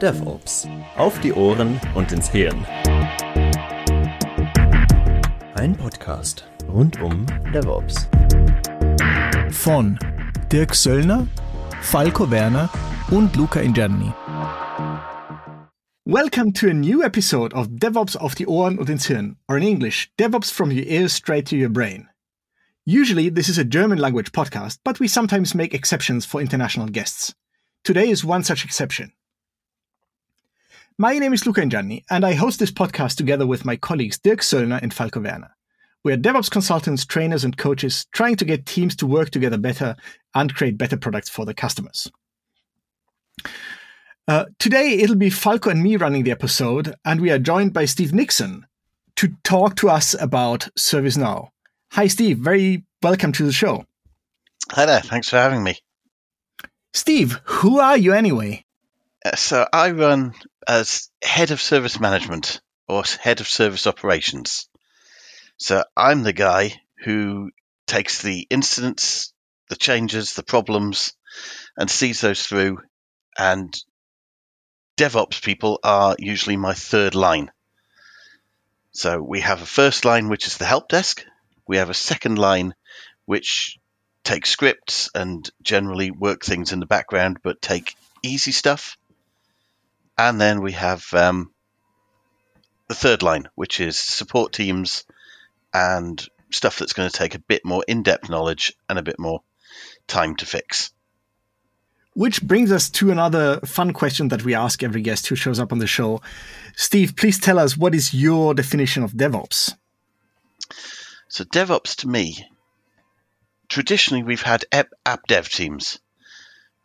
DevOps. Auf die Ohren und ins Hirn. Ein Podcast rund um DevOps. Von Dirk Söllner, Falco Werner und Luca Ingerni. Welcome to a new episode of DevOps auf die Ohren und ins Hirn, or in English, DevOps from your ears straight to your brain. Usually, this is a German language podcast, but we sometimes make exceptions for international guests. Today is one such exception. My name is Luca Ingianni, and I host this podcast together with my colleagues Dirk Söllner and Falco Werner. We are DevOps consultants, trainers, and coaches trying to get teams to work together better and create better products for their customers. Uh, today, it'll be Falco and me running the episode, and we are joined by Steve Nixon to talk to us about ServiceNow. Hi, Steve. Very welcome to the show. Hi there. Thanks for having me. Steve, who are you anyway? Uh, so I run as head of service management or head of service operations. So I'm the guy who takes the incidents, the changes, the problems, and sees those through. And DevOps people are usually my third line. So we have a first line, which is the help desk. We have a second line, which take scripts and generally work things in the background, but take easy stuff. And then we have um, the third line, which is support teams and stuff that's going to take a bit more in depth knowledge and a bit more time to fix. Which brings us to another fun question that we ask every guest who shows up on the show. Steve, please tell us what is your definition of DevOps? So, DevOps to me, traditionally we've had app dev teams,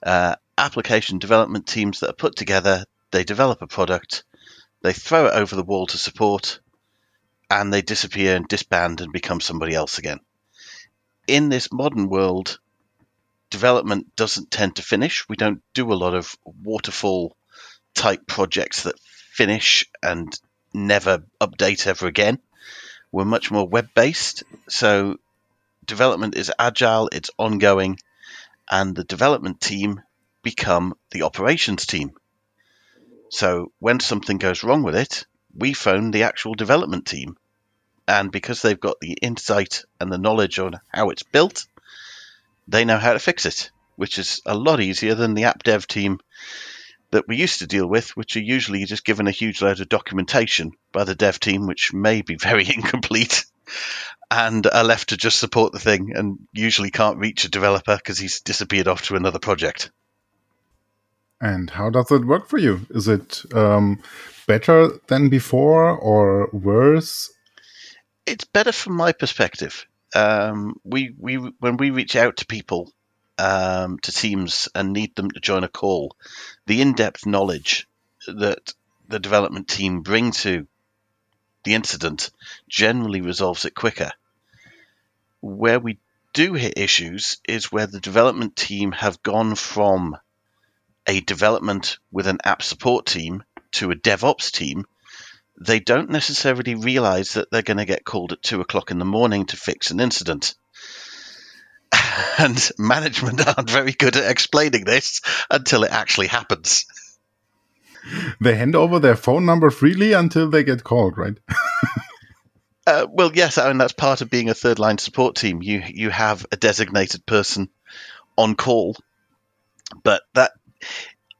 uh, application development teams that are put together they develop a product, they throw it over the wall to support, and they disappear and disband and become somebody else again. In this modern world, development doesn't tend to finish. We don't do a lot of waterfall type projects that finish and never update ever again. We're much more web based. So development is agile, it's ongoing, and the development team become the operations team. So when something goes wrong with it, we phone the actual development team. And because they've got the insight and the knowledge on how it's built, they know how to fix it, which is a lot easier than the app dev team that we used to deal with, which are usually just given a huge load of documentation by the dev team, which may be very incomplete, and are left to just support the thing and usually can't reach a developer because he's disappeared off to another project. And how does it work for you? Is it um, better than before or worse? It's better from my perspective. Um, we we when we reach out to people, um, to teams, and need them to join a call, the in-depth knowledge that the development team bring to the incident generally resolves it quicker. Where we do hit issues is where the development team have gone from a development with an app support team to a DevOps team, they don't necessarily realize that they're going to get called at two o'clock in the morning to fix an incident. And management aren't very good at explaining this until it actually happens. They hand over their phone number freely until they get called, right? uh, well, yes, I mean that's part of being a third line support team. You you have a designated person on call, but that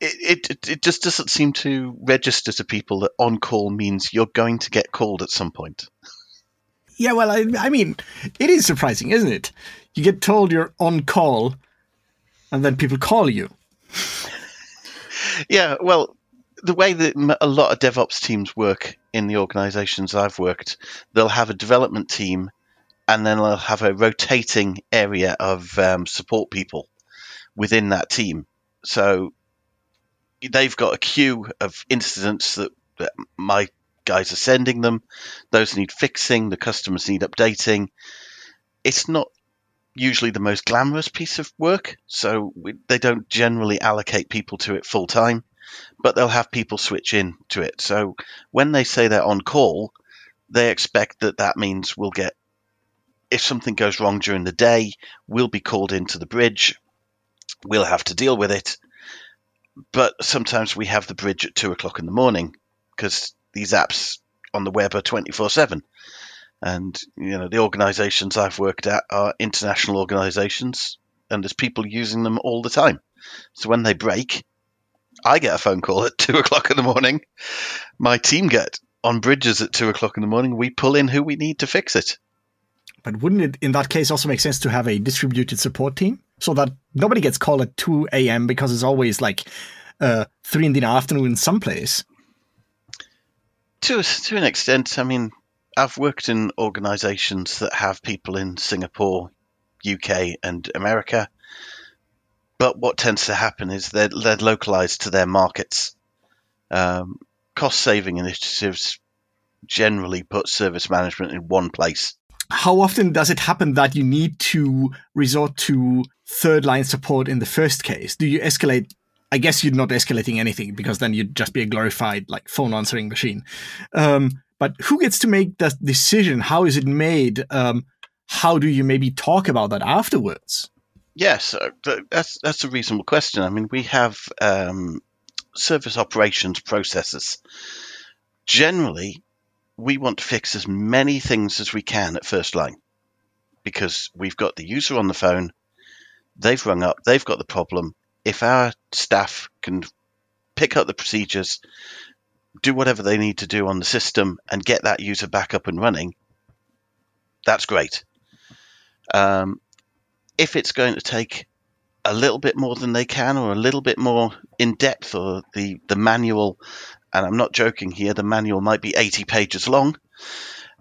it, it, it just doesn't seem to register to people that on call means you're going to get called at some point. Yeah, well, I, I mean, it is surprising, isn't it? You get told you're on call, and then people call you. yeah, well, the way that a lot of DevOps teams work in the organizations I've worked, they'll have a development team and then they'll have a rotating area of um, support people within that team. So they've got a queue of incidents that, that my guys are sending them. Those need fixing. The customers need updating. It's not usually the most glamorous piece of work, so we, they don't generally allocate people to it full time, but they'll have people switch in to it. So when they say they're on call, they expect that that means we'll get if something goes wrong during the day, we'll be called into the bridge. We'll have to deal with it but sometimes we have the bridge at two o'clock in the morning because these apps on the web are 24 7 and you know the organizations i've worked at are international organizations and there's people using them all the time so when they break i get a phone call at two o'clock in the morning my team get on bridges at two o'clock in the morning we pull in who we need to fix it But wouldn't it, in that case, also make sense to have a distributed support team so that nobody gets called at 2 a.m. because it's always like uh, 3 in the afternoon someplace? To to an extent, I mean, I've worked in organisations that have people in Singapore, UK, and America. But what tends to happen is they're, they're localised to their markets. Um, cost saving initiatives generally put service management in one place. How often does it happen that you need to resort to third line support in the first case? Do you escalate? I guess you're not escalating anything because then you'd just be a glorified like phone answering machine. Um, but who gets to make that decision? How is it made? Um, how do you maybe talk about that afterwards? Yes, uh, that's that's a reasonable question. I mean, we have um, service operations processes. Generally, we want to fix as many things as we can at first line because we've got the user on the phone, they've rung up, they've got the problem. If our staff can pick up the procedures, do whatever they need to do on the system, and get that user back up and running, that's great. Um, if it's going to take a little bit more than they can, or a little bit more in depth, or the, the manual, and I'm not joking here, the manual might be 80 pages long,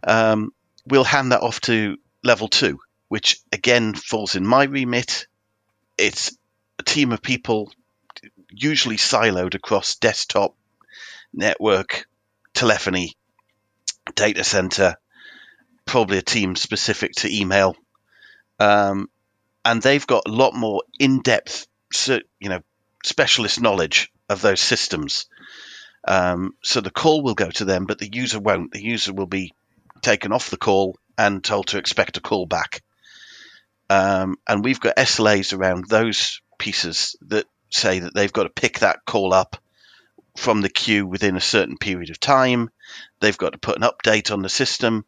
um, we'll hand that off to level two, which again falls in my remit. It's a team of people, usually siloed across desktop, network, telephony, data center, probably a team specific to email. Um, and they've got a lot more in-depth, you know, specialist knowledge of those systems. Um, so the call will go to them, but the user won't. The user will be taken off the call and told to expect a call back. Um, and we've got SLAs around those pieces that say that they've got to pick that call up from the queue within a certain period of time. They've got to put an update on the system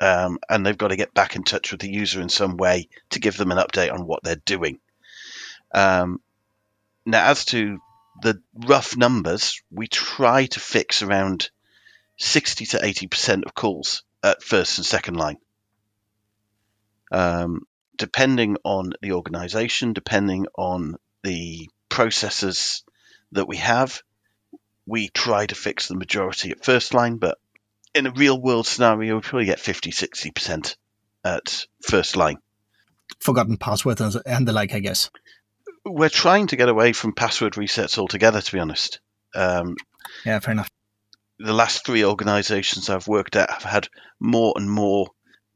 um, and they've got to get back in touch with the user in some way to give them an update on what they're doing. Um, now, as to the rough numbers, we try to fix around 60 to 80% of calls at first and second line. Um, depending on the organization, depending on the processes that we have, we try to fix the majority at first line, but in a real world scenario, we probably get 50, 60% at first line. Forgotten passwords and the like, I guess. We're trying to get away from password resets altogether, to be honest. Um, yeah, fair enough. The last three organizations I've worked at have had more and more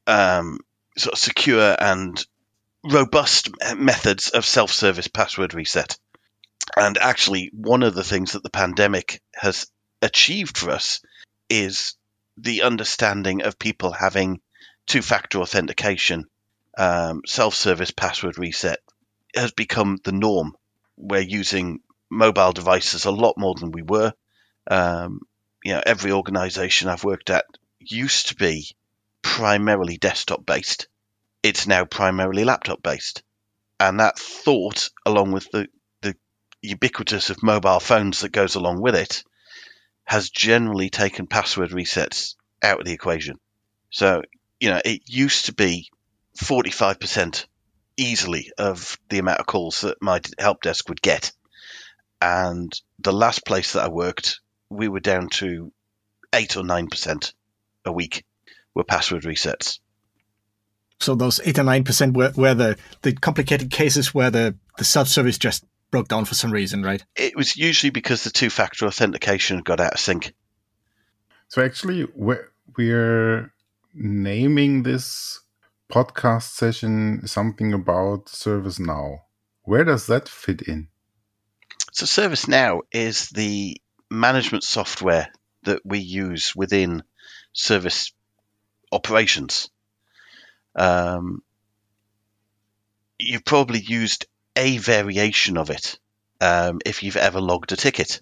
um, sort of secure and robust methods of self service password reset. And actually, one of the things that the pandemic has achieved for us is the understanding of people having two factor authentication, um, self service password reset has become the norm. We're using mobile devices a lot more than we were. Um, you know, every organization I've worked at used to be primarily desktop based. It's now primarily laptop based. And that thought, along with the, the ubiquitous of mobile phones that goes along with it, has generally taken password resets out of the equation. So, you know, it used to be 45% easily of the amount of calls that my help desk would get. And the last place that I worked, we were down to 8 or 9% a week were password resets. So those 8 or 9% were, were the, the complicated cases where the, the self service just broke down for some reason, right? It was usually because the two factor authentication got out of sync. So actually, we're, we're naming this podcast session something about ServiceNow. Where does that fit in? So ServiceNow is the management software that we use within service operations. Um, you've probably used a variation of it um, if you've ever logged a ticket.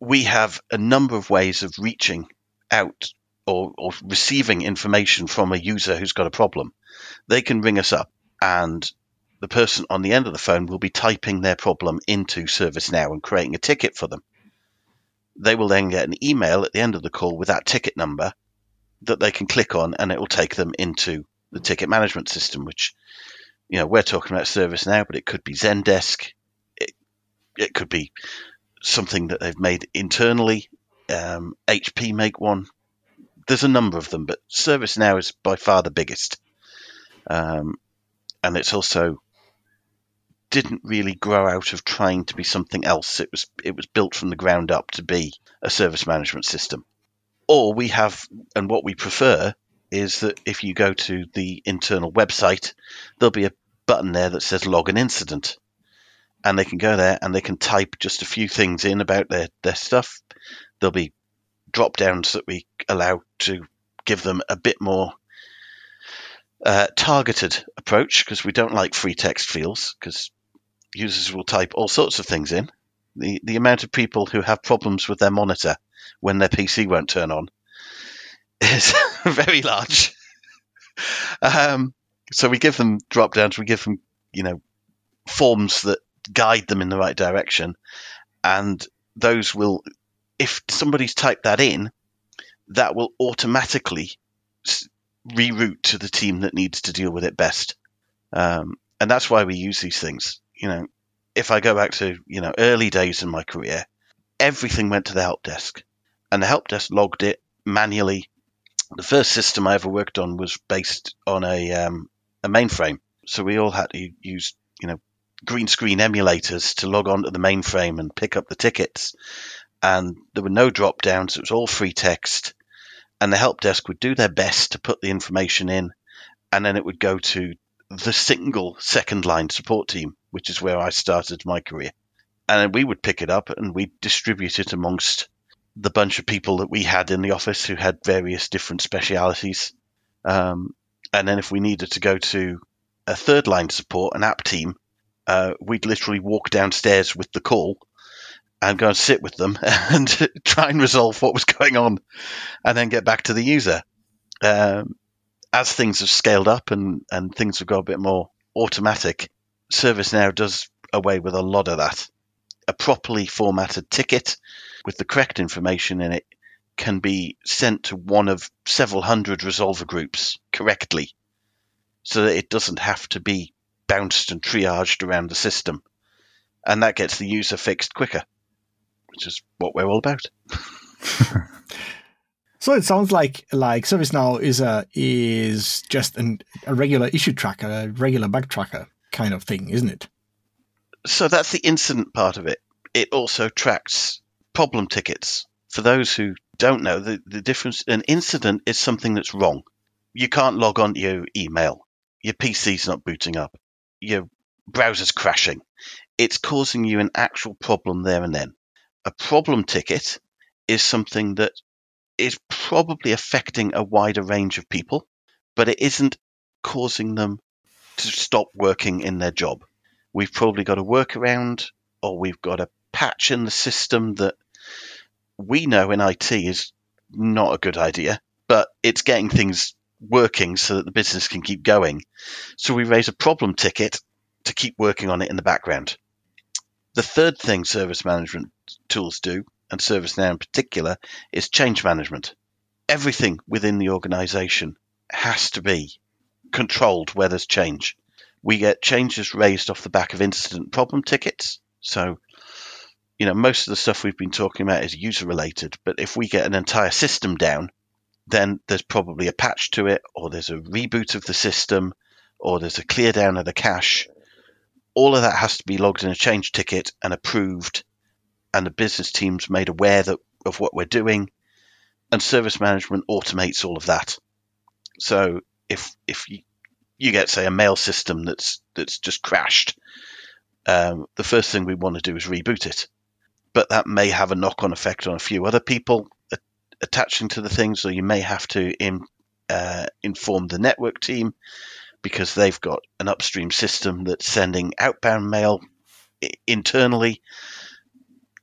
We have a number of ways of reaching out or, or receiving information from a user who's got a problem. They can ring us up and the person on the end of the phone will be typing their problem into ServiceNow and creating a ticket for them. They will then get an email at the end of the call with that ticket number that they can click on and it will take them into the ticket management system, which, you know, we're talking about ServiceNow, but it could be Zendesk. It, it could be something that they've made internally. Um, HP make one. There's a number of them, but ServiceNow is by far the biggest. Um, and it's also didn't really grow out of trying to be something else. It was it was built from the ground up to be a service management system. Or we have, and what we prefer is that if you go to the internal website, there'll be a button there that says log an incident. And they can go there and they can type just a few things in about their, their stuff. There'll be drop downs that we allow to give them a bit more uh, targeted approach because we don't like free text fields because users will type all sorts of things in. The the amount of people who have problems with their monitor when their PC won't turn on is very large. Um, so we give them drop downs, we give them, you know, forms that guide them in the right direction, and those will, if somebody's typed that in, that will automatically reroute to the team that needs to deal with it best. Um, and that's why we use these things you know, if I go back to, you know, early days in my career, everything went to the help desk and the help desk logged it manually. The first system I ever worked on was based on a, um, a mainframe. So we all had to use, you know, green screen emulators to log on to the mainframe and pick up the tickets. And there were no drop downs. It was all free text. And the help desk would do their best to put the information in. And then it would go to the single second line support team which is where I started my career. And we would pick it up and we'd distribute it amongst the bunch of people that we had in the office who had various different specialities. Um, and then if we needed to go to a third line support, an app team, uh, we'd literally walk downstairs with the call and go and sit with them and try and resolve what was going on and then get back to the user. Um, as things have scaled up and, and things have got a bit more automatic, ServiceNow does away with a lot of that. A properly formatted ticket with the correct information in it can be sent to one of several hundred resolver groups correctly so that it doesn't have to be bounced and triaged around the system. And that gets the user fixed quicker, which is what we're all about. so it sounds like like ServiceNow is a is just an, a regular issue tracker, a regular bug tracker kind of thing, isn't it? So that's the incident part of it. It also tracks problem tickets. For those who don't know, the, the difference an incident is something that's wrong. You can't log on to your email. Your PC's not booting up. Your browser's crashing. It's causing you an actual problem there and then. A problem ticket is something that is probably affecting a wider range of people, but it isn't causing them to stop working in their job. We've probably got a workaround or we've got a patch in the system that we know in IT is not a good idea, but it's getting things working so that the business can keep going. So we raise a problem ticket to keep working on it in the background. The third thing service management tools do, and ServiceNow in particular, is change management. Everything within the organization has to be controlled where there's change. We get changes raised off the back of incident problem tickets. So, you know, most of the stuff we've been talking about is user related, but if we get an entire system down, then there's probably a patch to it, or there's a reboot of the system, or there's a clear down of the cache. All of that has to be logged in a change ticket and approved, and the business team's made aware that, of what we're doing, and service management automates all of that. So if if you, you get say a mail system that's that's just crashed, um, the first thing we want to do is reboot it. But that may have a knock-on effect on a few other people a- attaching to the thing, so you may have to in, uh, inform the network team because they've got an upstream system that's sending outbound mail internally.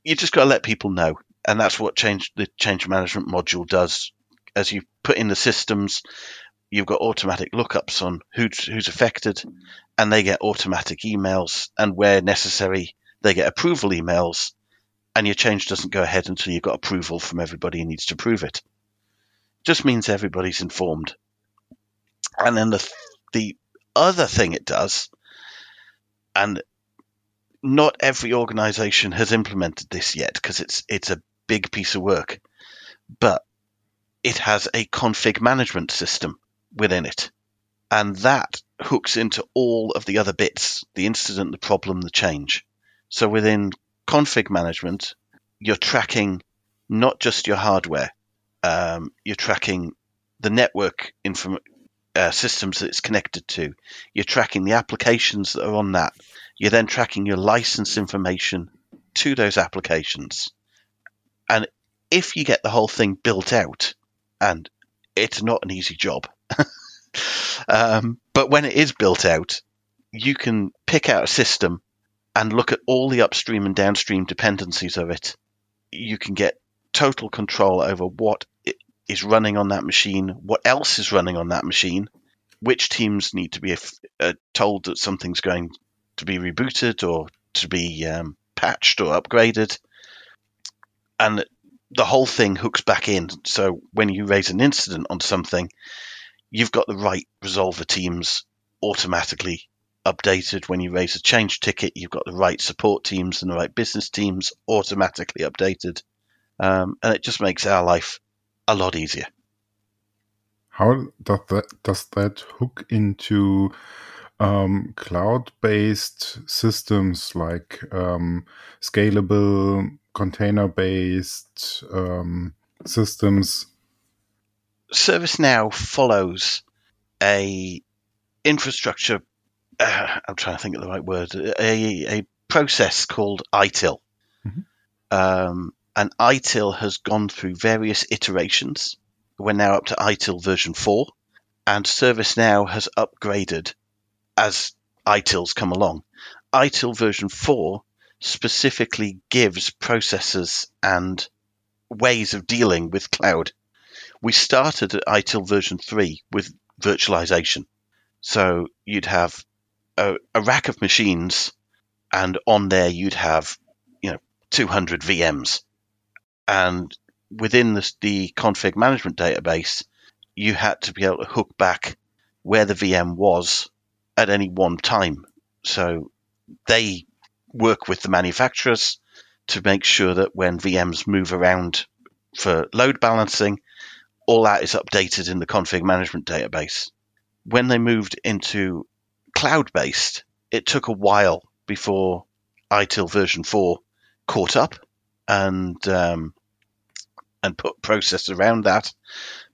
You just got to let people know, and that's what change the change management module does. As you put in the systems, you've got automatic lookups on who's who's affected, and they get automatic emails, and where necessary, they get approval emails, and your change doesn't go ahead until you've got approval from everybody who needs to prove it. Just means everybody's informed. And then the the other thing it does, and not every organization has implemented this yet because it's it's a big piece of work, but it has a config management system within it. And that hooks into all of the other bits the incident, the problem, the change. So within config management, you're tracking not just your hardware, um, you're tracking the network inform- uh, systems that it's connected to. You're tracking the applications that are on that. You're then tracking your license information to those applications. And if you get the whole thing built out, and it's not an easy job, um, but when it is built out, you can pick out a system and look at all the upstream and downstream dependencies of it. You can get total control over what is running on that machine, what else is running on that machine, which teams need to be uh, told that something's going to be rebooted or to be um, patched or upgraded. And the whole thing hooks back in. So when you raise an incident on something, you've got the right resolver teams automatically updated when you raise a change ticket. You've got the right support teams and the right business teams automatically updated. Um, and it just makes our life a lot easier. How does that, does that hook into um, cloud-based systems like um, scalable container-based um, systems? ServiceNow follows a infrastructure. Uh, I'm trying to think of the right word. A, a process called ITIL, mm-hmm. um, and ITIL has gone through various iterations. We're now up to ITIL version four, and ServiceNow has upgraded as ITILs come along. ITIL version four specifically gives processes and ways of dealing with cloud we started at ITIL version 3 with virtualization. So you'd have a, a, rack of machines, and on there you'd have, you know, 200 VMs. And within the, the config management database, you had to be able to hook back where the VM was at any one time. So they work with the manufacturers to make sure that when VMs move around for load balancing, all that is updated in the config management database. When they moved into cloud based, it took a while before ITIL version 4 caught up and um, and put process around that.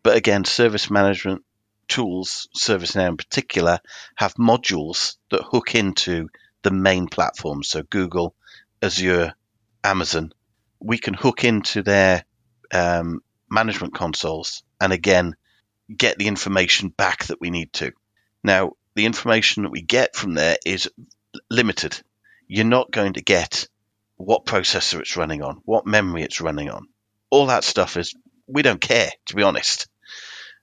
But again, service management tools, ServiceNow in particular, have modules that hook into the main platforms. So Google, Azure, Amazon, we can hook into their um, management consoles and again get the information back that we need to. Now, the information that we get from there is limited. You're not going to get what processor it's running on, what memory it's running on. All that stuff is, we don't care, to be honest.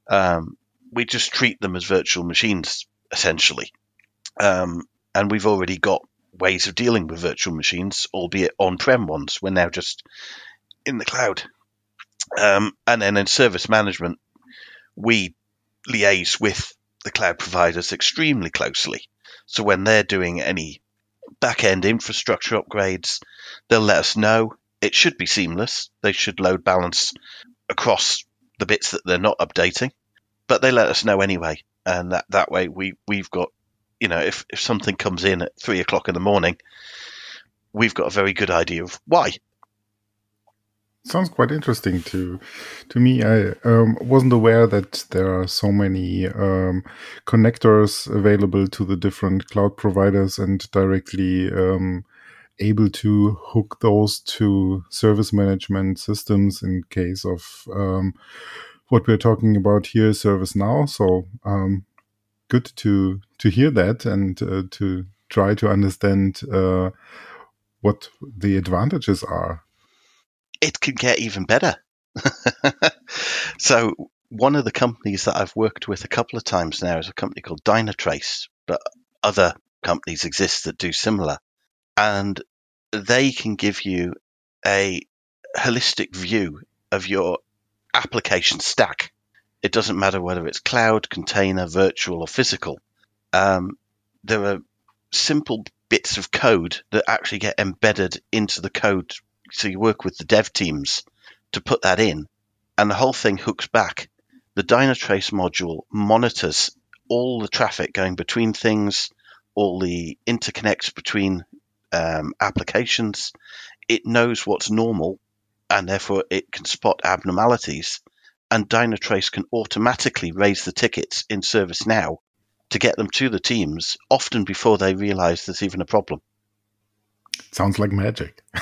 Um, we just treat them as virtual machines, essentially. Um, and we've already got ways of dealing with virtual machines, albeit on prem ones. We're now just in the cloud. Um, and then in service management, we liaise with the cloud providers extremely closely. So when they're doing any back end infrastructure upgrades, they'll let us know. It should be seamless. They should load balance across the bits that they're not updating, but they let us know anyway. And that, that way we, we've got, you know, if, if something comes in at three o'clock in the morning, we've got a very good idea of why sounds quite interesting to to me. I um, wasn't aware that there are so many um, connectors available to the different cloud providers and directly um, able to hook those to service management systems in case of um, what we're talking about here, ServiceNow. So um, good to to hear that and uh, to try to understand. Uh, what the advantages are. It can get even better. so one of the companies that I've worked with a couple of times now is a company called Dynatrace, but other companies exist that do similar. And they can give you a holistic view of your application stack. It doesn't matter whether it's cloud, container, virtual, or physical. Um, there are simple bits of code that actually get embedded into the code. So you work with the dev teams to put that in, and the whole thing hooks back. The Dynatrace module monitors all the traffic going between things, all the interconnects between um, applications. It knows what's normal, and therefore it can spot abnormalities. And Dynatrace can automatically raise the tickets in ServiceNow to get them to the teams, often before they realize there's even a problem. Sounds like magic.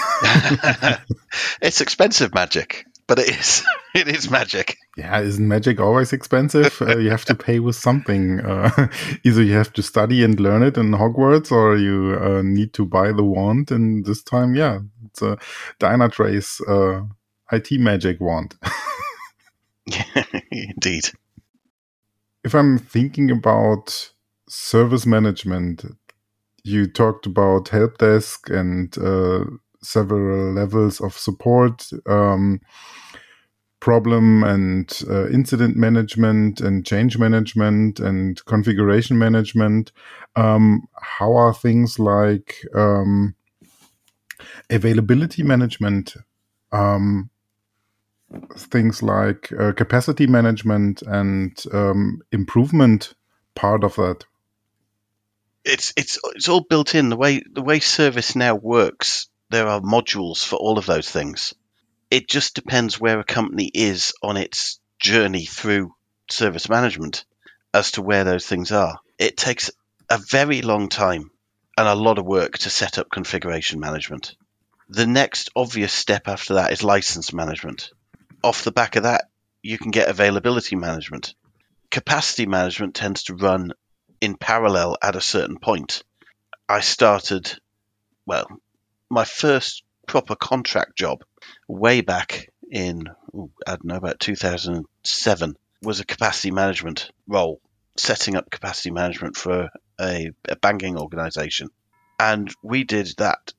it's expensive magic, but it is. It is magic. Yeah, isn't magic always expensive? uh, you have to pay with something. Uh, either you have to study and learn it in Hogwarts, or you uh, need to buy the wand. And this time, yeah, it's a Dynatrace uh, IT magic wand. Indeed. If I'm thinking about service management, you talked about help desk and uh, several levels of support. Um, problem and uh, incident management and change management and configuration management. Um, how are things like um, availability management, um, things like uh, capacity management and um, improvement part of that? It's it's it's all built in the way the way ServiceNow works. There are modules for all of those things it just depends where a company is on its journey through service management as to where those things are. It takes a very long time and a lot of work to set up configuration management. The next obvious step after that is license management. Off the back of that, you can get availability management. Capacity management tends to run in parallel at a certain point. I started, well, my first proper contract job way back in, ooh, I don't know, about 2007 was a capacity management role, setting up capacity management for a, a banking organization. And we did that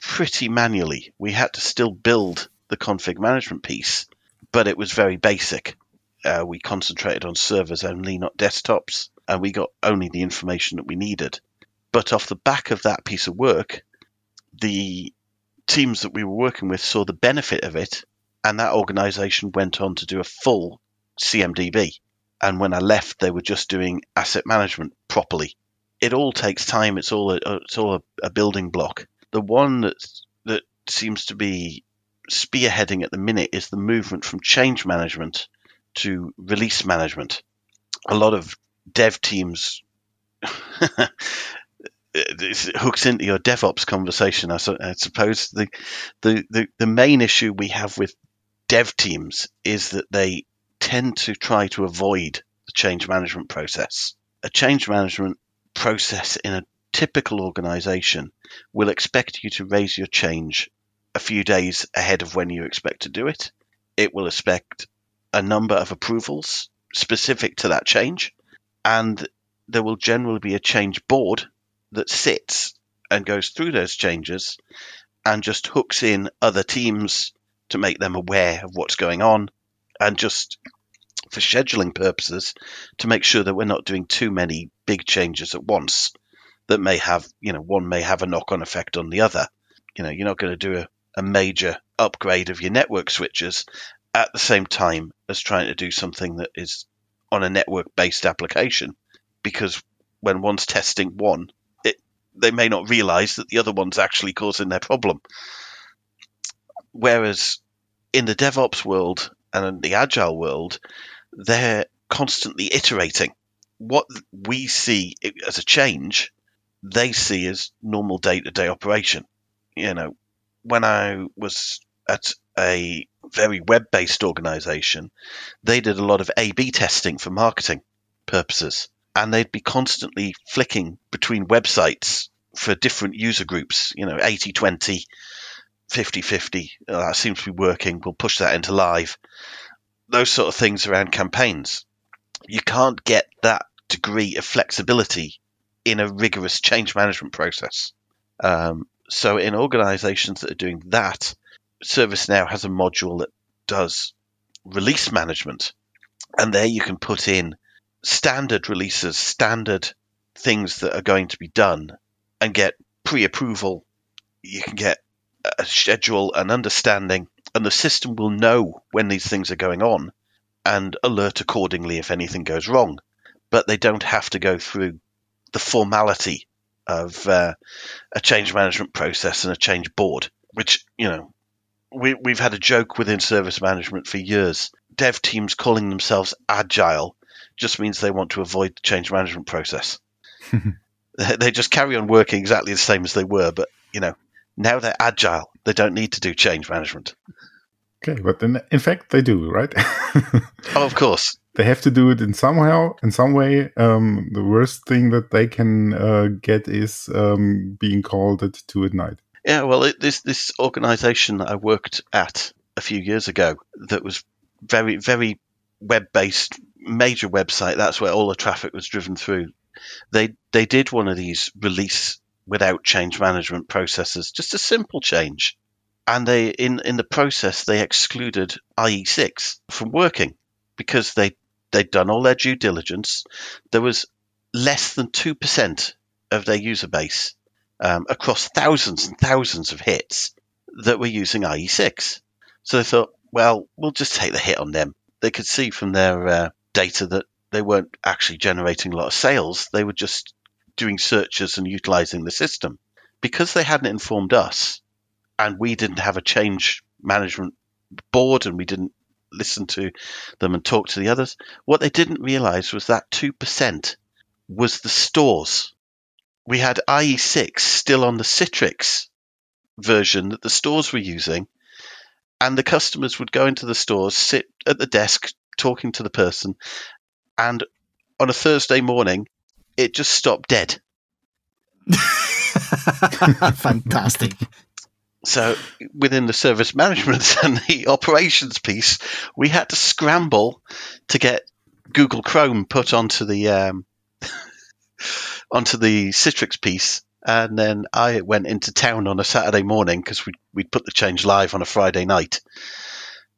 pretty manually. We had to still build the config management piece, but it was very basic. Uh, we concentrated on servers only, not desktops, and we got only the information that we needed. But off the back of that piece of work, the teams that we were working with saw the benefit of it, and that organization went on to do a full CMDB. And when I left, they were just doing asset management properly. It all takes time. It's all a, it's all a, a building block. The one that that seems to be spearheading at the minute is the movement from change management to release management. A lot of dev teams it hooks into your DevOps conversation. I, I suppose the, the, the the main issue we have with dev teams is that they tend to try to avoid the change management process. A change management process in a typical organization will expect you to raise your change a few days ahead of when you expect to do it. It will expect a number of approvals specific to that change, and there will generally be a change board that sits and goes through those changes and just hooks in other teams to make them aware of what's going on and just for scheduling purposes to make sure that we're not doing too many big changes at once that may have you know one may have a knock-on effect on the other. You know you're not going to do a, a major upgrade of your network switches at the same time as trying to do something that is on a network based application because when one's testing one they may not realize that the other one's actually causing their problem. Whereas in the DevOps world and in the Agile world, they're constantly iterating. What we see as a change, they see as normal day to day operation. You know, when I was at a very web based organization, they did a lot of A B testing for marketing purposes and they'd be constantly flicking between websites for different user groups, you know, 80 20, 50 50. Uh, that seems to be working. We'll push that into live. Those sort of things around campaigns. You can't get that degree of flexibility in a rigorous change management process. Um, so, in organizations that are doing that, ServiceNow has a module that does release management. And there you can put in standard releases, standard things that are going to be done, and get pre approval. You can get a schedule, an understanding, and the system will know when these things are going on and alert accordingly if anything goes wrong. But they don't have to go through the formality of uh, a change management process and a change board, which, you know, we, we've had a joke within service management for years. Dev teams calling themselves agile just means they want to avoid the change management process. they just carry on working exactly the same as they were, but you know now they're agile. They don't need to do change management. Okay, but in, in fact they do, right? oh, of course. They have to do it in somehow, in some way. Um, the worst thing that they can uh, get is um, being called at two at night. Yeah, well, it, this this organisation that I worked at a few years ago that was very very web based, major website. That's where all the traffic was driven through. They they did one of these release without change management processes, just a simple change, and they in in the process they excluded IE6 from working because they they'd done all their due diligence. There was less than two percent of their user base um, across thousands and thousands of hits that were using IE6. So they thought, well, we'll just take the hit on them. They could see from their uh, data that they weren't actually generating a lot of sales. They were just doing searches and utilizing the system. Because they hadn't informed us and we didn't have a change management board and we didn't listen to them and talk to the others, what they didn't realize was that 2% was the stores we had IE6 still on the Citrix version that the stores were using, and the customers would go into the stores, sit at the desk talking to the person, and on a Thursday morning, it just stopped dead. Fantastic. So, within the service management and the operations piece, we had to scramble to get Google Chrome put onto the um, onto the Citrix piece, and then I went into town on a Saturday morning because we we'd put the change live on a Friday night,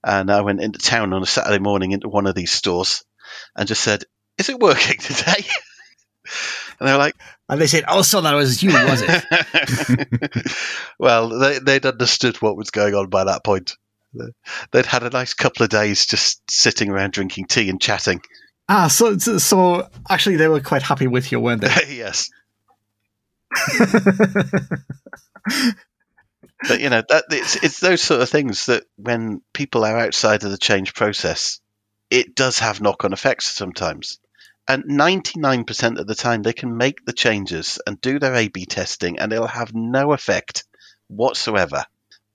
and I went into town on a Saturday morning into one of these stores and just said, "Is it working today?" and they were like, and they said, "Oh, so that was you, was it?" well, they, they'd understood what was going on by that point. They'd had a nice couple of days just sitting around drinking tea and chatting. Ah, so so actually, they were quite happy with you, weren't they? yes. but you know that it's it's those sort of things that when people are outside of the change process, it does have knock-on effects sometimes. And 99% of the time, they can make the changes and do their A/B testing, and it'll have no effect whatsoever.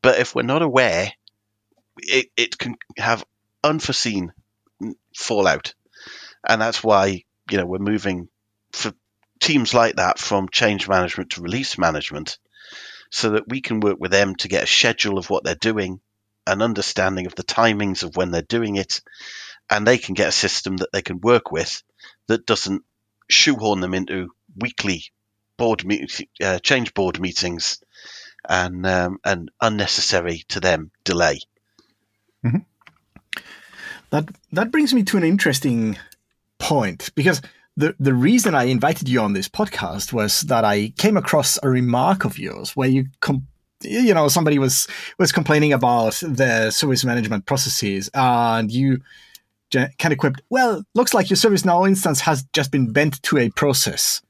But if we're not aware, it, it can have unforeseen fallout and that's why you know we're moving for teams like that from change management to release management so that we can work with them to get a schedule of what they're doing an understanding of the timings of when they're doing it and they can get a system that they can work with that doesn't shoehorn them into weekly board meet, uh, change board meetings and um, and unnecessary to them delay. Mm-hmm. That that brings me to an interesting point because the the reason I invited you on this podcast was that I came across a remark of yours where you com- you know somebody was was complaining about the service management processes and you kind of quipped well looks like your ServiceNow instance has just been bent to a process.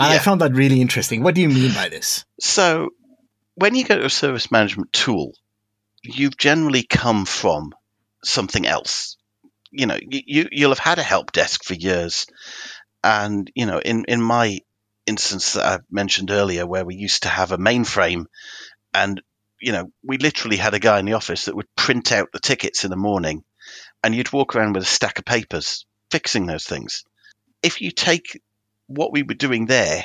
And yeah. I found that really interesting. What do you mean by this? So when you go to a service management tool you've generally come from something else you know you you'll have had a help desk for years, and you know in in my instance that I mentioned earlier, where we used to have a mainframe, and you know we literally had a guy in the office that would print out the tickets in the morning, and you'd walk around with a stack of papers fixing those things. If you take what we were doing there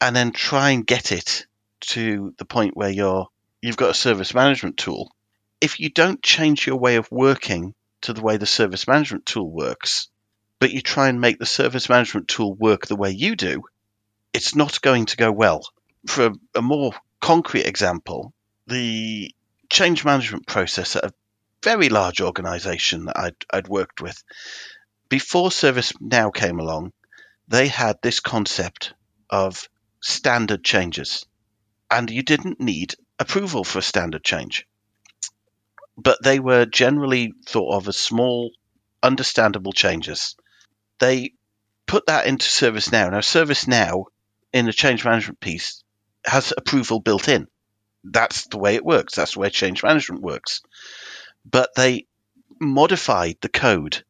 and then try and get it to the point where you're you've got a service management tool. If you don't change your way of working to the way the service management tool works, but you try and make the service management tool work the way you do, it's not going to go well. For a, more concrete example, the change management process at a very large organization that I'd, I'd worked with, before ServiceNow came along, they had this concept of standard changes. And you didn't need approval for a standard change. But they were generally thought of as small, understandable changes. They put that into ServiceNow. Now, ServiceNow in the change management piece has approval built in. That's the way it works. That's the way change management works. But they modified the code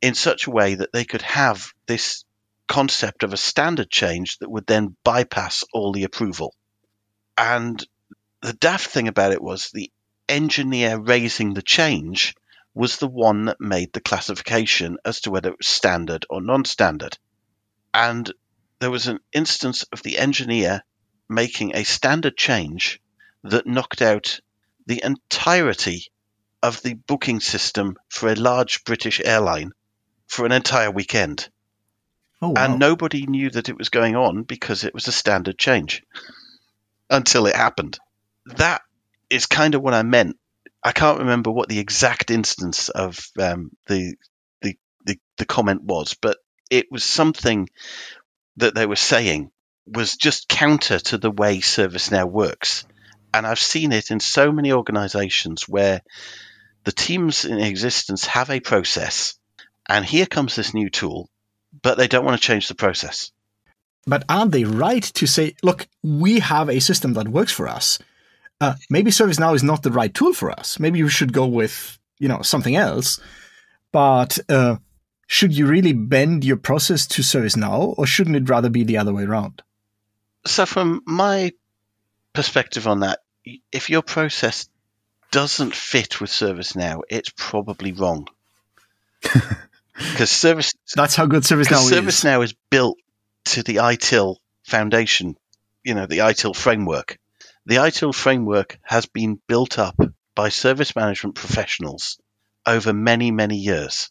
in such a way that they could have this concept of a standard change that would then bypass all the approval. And the daft thing about it was the engineer raising the change was the one that made the classification as to whether it was standard or non standard. And there was an instance of the engineer making a standard change that knocked out the entirety of the booking system for a large British airline for an entire weekend. Oh, wow. And nobody knew that it was going on because it was a standard change until it happened. That is kind of what I meant. I can't remember what the exact instance of um, the, the the the comment was, but it was something that they were saying was just counter to the way ServiceNow works. And I've seen it in so many organizations where the teams in existence have a process, and here comes this new tool, but they don't want to change the process. But aren't they right to say, look, we have a system that works for us? Uh, maybe ServiceNow is not the right tool for us. Maybe we should go with, you know, something else. But uh, should you really bend your process to ServiceNow, or shouldn't it rather be the other way around? So, from my perspective on that, if your process doesn't fit with ServiceNow, it's probably wrong. Because service That's how good ServiceNow is. ServiceNow is built to the ITIL foundation, you know, the ITIL framework. The ITIL framework has been built up by service management professionals over many, many years.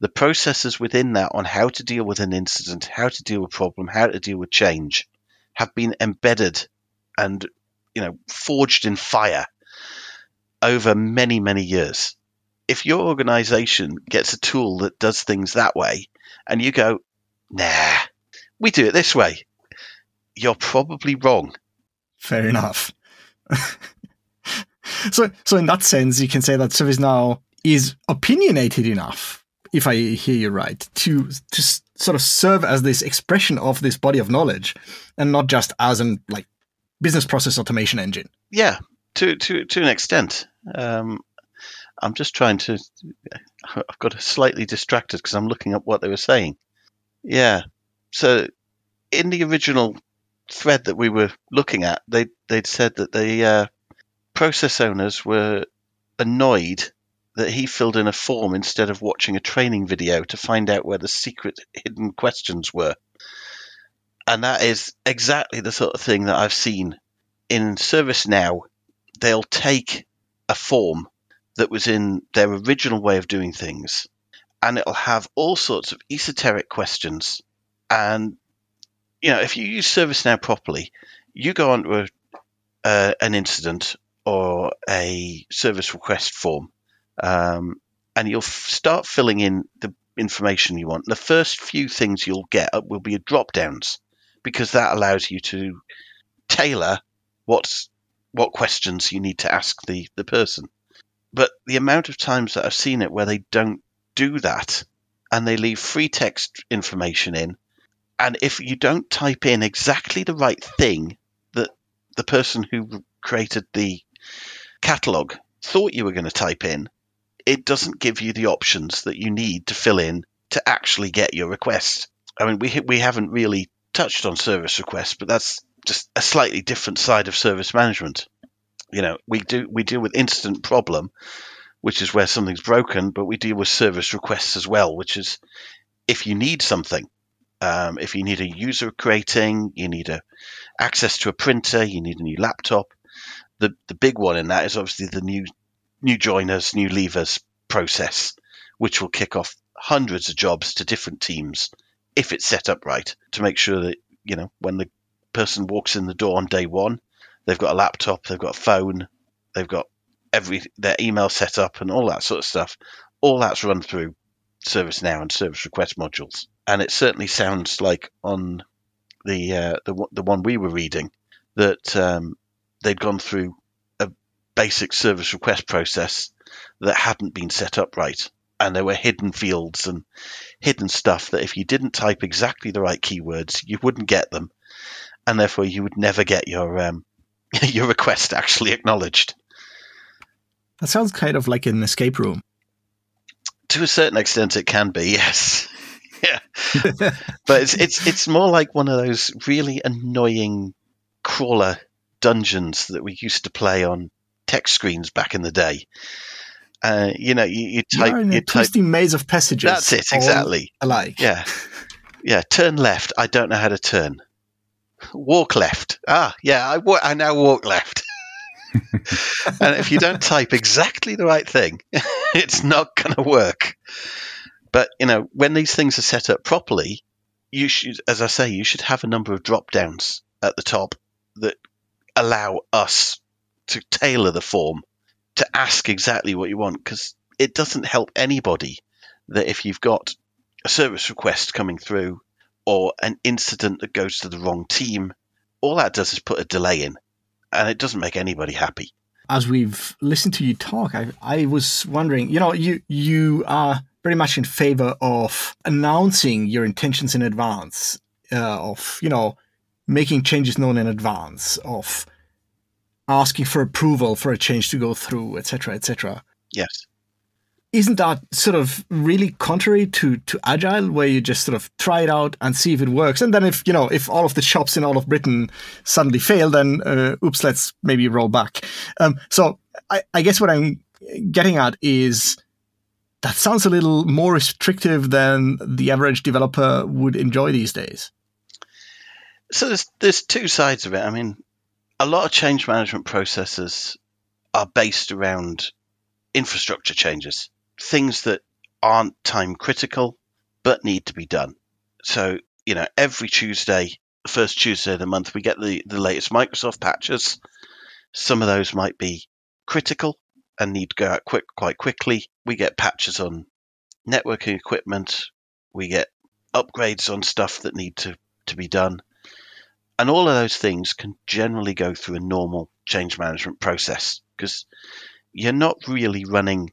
The processes within that on how to deal with an incident, how to deal with a problem, how to deal with change have been embedded and, you know, forged in fire over many, many years. If your organization gets a tool that does things that way and you go, nah, we do it this way, you're probably wrong. Fair enough. so, so in that sense, you can say that ServiceNow is opinionated enough, if I hear you right, to to sort of serve as this expression of this body of knowledge, and not just as an like business process automation engine. Yeah, to to to an extent. Um, I'm just trying to. I've got slightly distracted because I'm looking up what they were saying. Yeah. So, in the original thread that we were looking at, they they'd said that the uh, process owners were annoyed that he filled in a form instead of watching a training video to find out where the secret hidden questions were. And that is exactly the sort of thing that I've seen in ServiceNow. They'll take a form that was in their original way of doing things, and it'll have all sorts of esoteric questions. And you know, if you use ServiceNow properly, you go onto a, uh, an incident or a service request form, um, and you'll f- start filling in the information you want. The first few things you'll get will be drop downs because that allows you to tailor what's what questions you need to ask the, the person. But the amount of times that I've seen it where they don't do that and they leave free text information in, and if you don't type in exactly the right thing that the person who created the catalog thought you were going to type in, it doesn't give you the options that you need to fill in to actually get your request. I mean, we we haven't really touched on service requests, but that's just a slightly different side of service management. You know, we do we deal with incident problem, which is where something's broken, but we deal with service requests as well, which is if you need something. Um, if you need a user creating, you need a access to a printer, you need a new laptop. The the big one in that is obviously the new new joiners, new leavers process, which will kick off hundreds of jobs to different teams if it's set up right to make sure that you know when the person walks in the door on day one, they've got a laptop, they've got a phone, they've got every their email set up and all that sort of stuff. All that's run through ServiceNow and service request modules, and it certainly sounds like on the uh, the the one we were reading that um, they'd gone through a basic service request process that hadn't been set up right, and there were hidden fields and hidden stuff that if you didn't type exactly the right keywords, you wouldn't get them, and therefore you would never get your um, your request actually acknowledged. That sounds kind of like an escape room. To a certain extent, it can be, yes. yeah, but it's it's it's more like one of those really annoying crawler dungeons that we used to play on text screens back in the day. Uh, you know, you, you type, You're in a you type. twisting maze of passages. That's it, exactly. Alike. Yeah, yeah. Turn left. I don't know how to turn. Walk left. Ah, yeah. I wa- I now walk left. And if you don't type exactly the right thing, it's not going to work. But you know, when these things are set up properly, you should, as I say, you should have a number of drop downs at the top that allow us to tailor the form to ask exactly what you want. Because it doesn't help anybody that if you've got a service request coming through or an incident that goes to the wrong team, all that does is put a delay in, and it doesn't make anybody happy. As we've listened to you talk, I, I was wondering, you know, you you are very much in favor of announcing your intentions in advance, uh, of you know, making changes known in advance, of asking for approval for a change to go through, etc., etc. Yes. Isn't that sort of really contrary to to agile, where you just sort of try it out and see if it works, and then if you know if all of the shops in all of Britain suddenly fail, then uh, oops, let's maybe roll back. Um, so I, I guess what I'm getting at is that sounds a little more restrictive than the average developer would enjoy these days. So there's there's two sides of it. I mean, a lot of change management processes are based around infrastructure changes, things that aren't time critical but need to be done. So, you know, every Tuesday, the first Tuesday of the month, we get the, the latest Microsoft patches. Some of those might be critical and need to go out quick quite quickly. We get patches on networking equipment. We get upgrades on stuff that need to, to be done. And all of those things can generally go through a normal change management process because you're not really running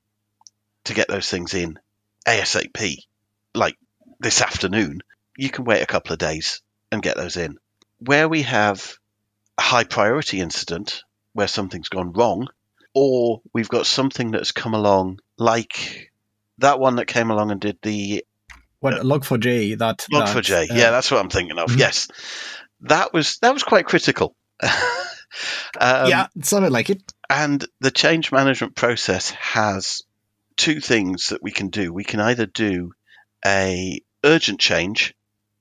to get those things in ASAP like this afternoon. You can wait a couple of days and get those in. Where we have a high priority incident where something's gone wrong, or we've got something that's come along like that one that came along and did the What Log4j that Log4j. that, uh, yeah, that's what I'm thinking of. Mhm. Yes, that was that was quite critical. um, yeah, it sounded like it. and the change management process has two things that we can do. We can either do a urgent change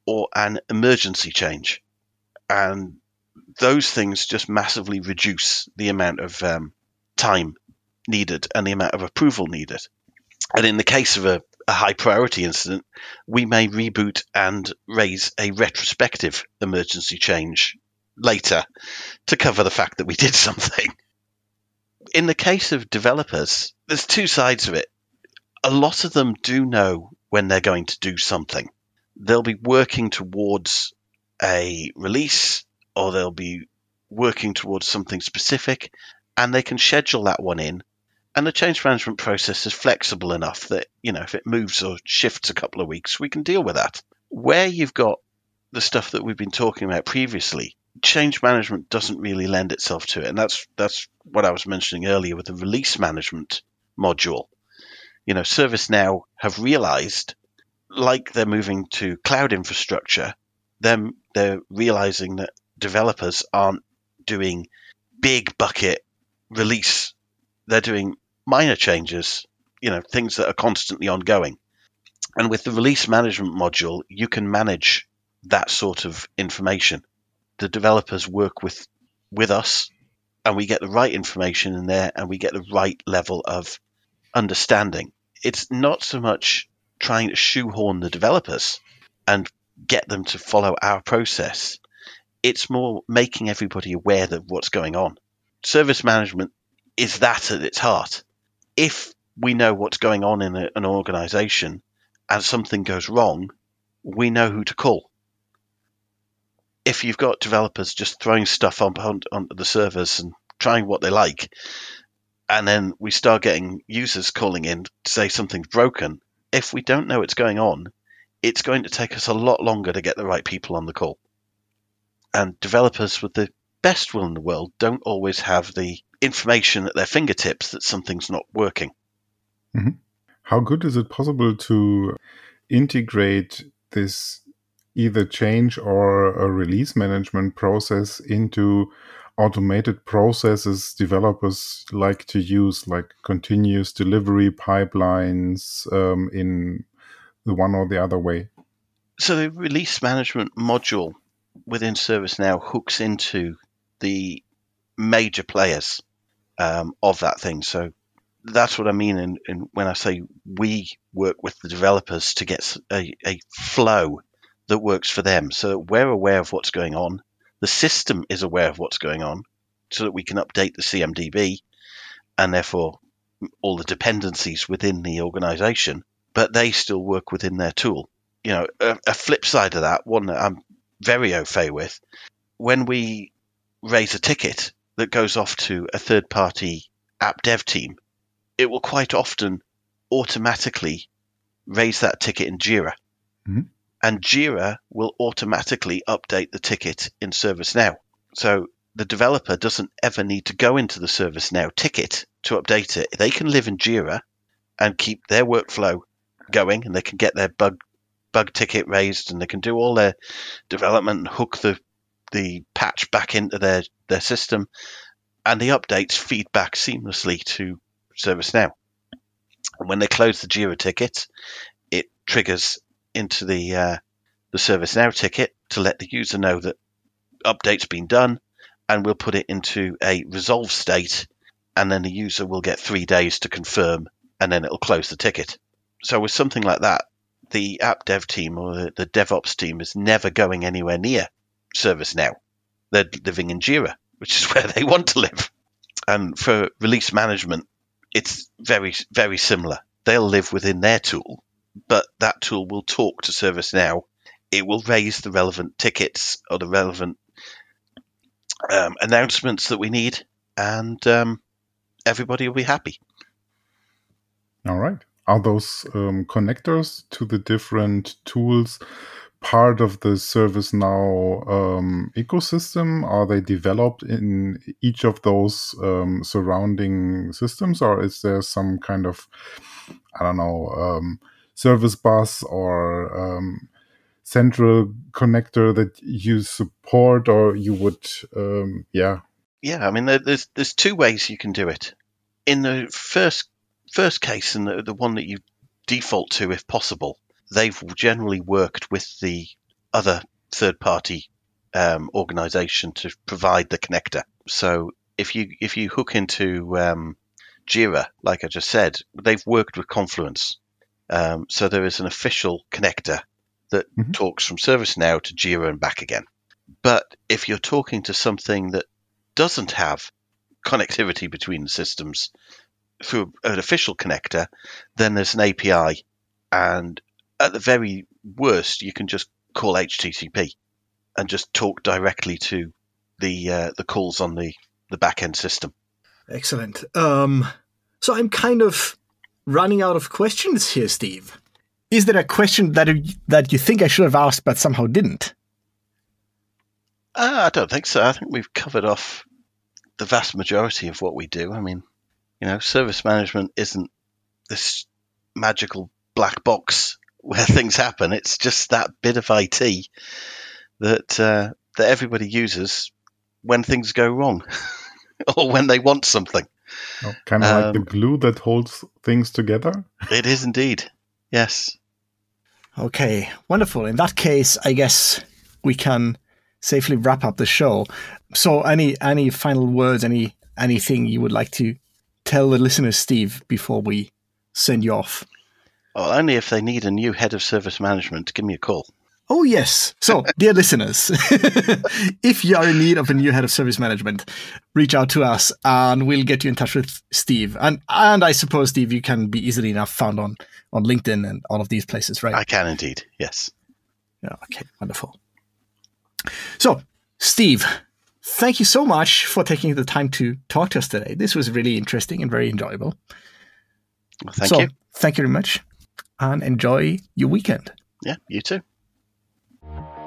or an emergency change, and those things just massively reduce the amount of um, time needed and the amount of approval needed. And in the case of a, a high priority incident, we may reboot and raise a retrospective emergency change later to cover the fact that we did something. In the case of developers, there's two sides of it. A lot of them do know when they're going to do something. They'll be working towards a release or they'll be working towards something specific and they can schedule that one in and the change management process is flexible enough that you know if it moves or shifts a couple of weeks we can deal with that where you've got the stuff that we've been talking about previously change management doesn't really lend itself to it and that's that's what i was mentioning earlier with the release management module you know servicenow have realized like they're moving to cloud infrastructure them they're realizing that developers aren't doing big bucket release they're doing minor changes, you know, things that are constantly ongoing. And with the release management module, you can manage that sort of information. The developers work with with us, and we get the right information in there, and we get the right level of understanding. It's not so much trying to shoehorn the developers and get them to follow our process. It's more making everybody aware of what's going on. Service management is that at its heart. If we know what's going on in a, an organization and something goes wrong, we know who to call. If you've got developers just throwing stuff on, on, onto the servers and trying what they like, and then we start getting users calling in to say something's broken, if we don't know what's going on, it's going to take us a lot longer to get the right people on the call. And developers with the best will in the world don't always have the information at their fingertips that something's not working. Mm-hmm. How good is it possible to integrate this either change or a release management process into automated processes developers like to use, like continuous delivery pipelines um, in the one or the other way? So the release management module within ServiceNow hooks into the major players um, of that thing. So that's what I mean in, when I say we work with the developers to get a, a flow that works for them. So we're aware of what's going on. The system is aware of what's going on so that we can update the CMDB and therefore all the dependencies within the organization, but they still work within their tool. You know, a, a flip side of that, one that I'm very au fait with, when we raise a ticket that goes off to a third party app dev team, it will quite often automatically raise that ticket in Jira. Mm-hmm. And Jira will automatically update the ticket in ServiceNow. So the developer doesn't ever need to go into the ServiceNow ticket to update it. They can live in Jira and keep their workflow going and they can get their bug bug ticket raised and they can do all their development and hook the the patch back into their, their system and the updates feed back seamlessly to ServiceNow. And when they close the Jira ticket, it triggers into the uh, the ServiceNow ticket to let the user know that update's been done, and we'll put it into a resolve state, and then the user will get three days to confirm, and then it'll close the ticket. So with something like that, the app dev team or the, the DevOps team is never going anywhere near ServiceNow. They're living in Jira, which is where they want to live. And for release management, it's very, very similar. They'll live within their tool, but that tool will talk to ServiceNow. It will raise the relevant tickets or the relevant um, announcements that we need, and um, everybody will be happy. All right. Are those um, connectors to the different tools part of the ServiceNow um, ecosystem? Are they developed in each of those um, surrounding systems, or is there some kind of, I don't know, um, service bus or um, central connector that you support, or you would, um, yeah? Yeah, I mean, there's there's two ways you can do it. In the first first case, and the, the one that you default to if possible, they've generally worked with the other third party um, organization to provide the connector. So if you if you hook into um, Jira, like I just said, they've worked with Confluence. Um, so there is an official connector that mm-hmm. talks from ServiceNow to Jira and back again. But if you're talking to something that doesn't have connectivity between the systems through an official connector, then there's an API, and at the very worst, you can just call HTTP and just talk directly to the uh, the calls on the the back end system. Excellent. Um, so I'm kind of running out of questions here, Steve. Is there a question that that you think I should have asked but somehow didn't? Uh, I don't think so. I think we've covered off the vast majority of what we do. I mean, you know, service management isn't this magical black box where things happen. It's just that bit of IT that uh, that everybody uses when things go wrong or when they want something. Oh, kind of um, like the um, glue that holds things together. It is indeed. Yes. Okay, wonderful. In that case, I guess we can safely wrap up the show. So, any any final words, any anything you would like to tell the listeners, Steve, before we send you off? Well, only if they need a new head of service management, give me a call. Oh, yes. So, dear listeners, if you are in need of a new head of service management, reach out to us and we'll get you in touch with Steve. And and I suppose, Steve, you can be easily enough found on, on LinkedIn and all of these places, right? I can indeed, yes. Yeah, okay, wonderful. So, Steve, thank you so much for taking the time to talk to us today. This was really interesting and very enjoyable. Well, thank so, you. Thank you very much and enjoy your weekend. Yeah, you too. You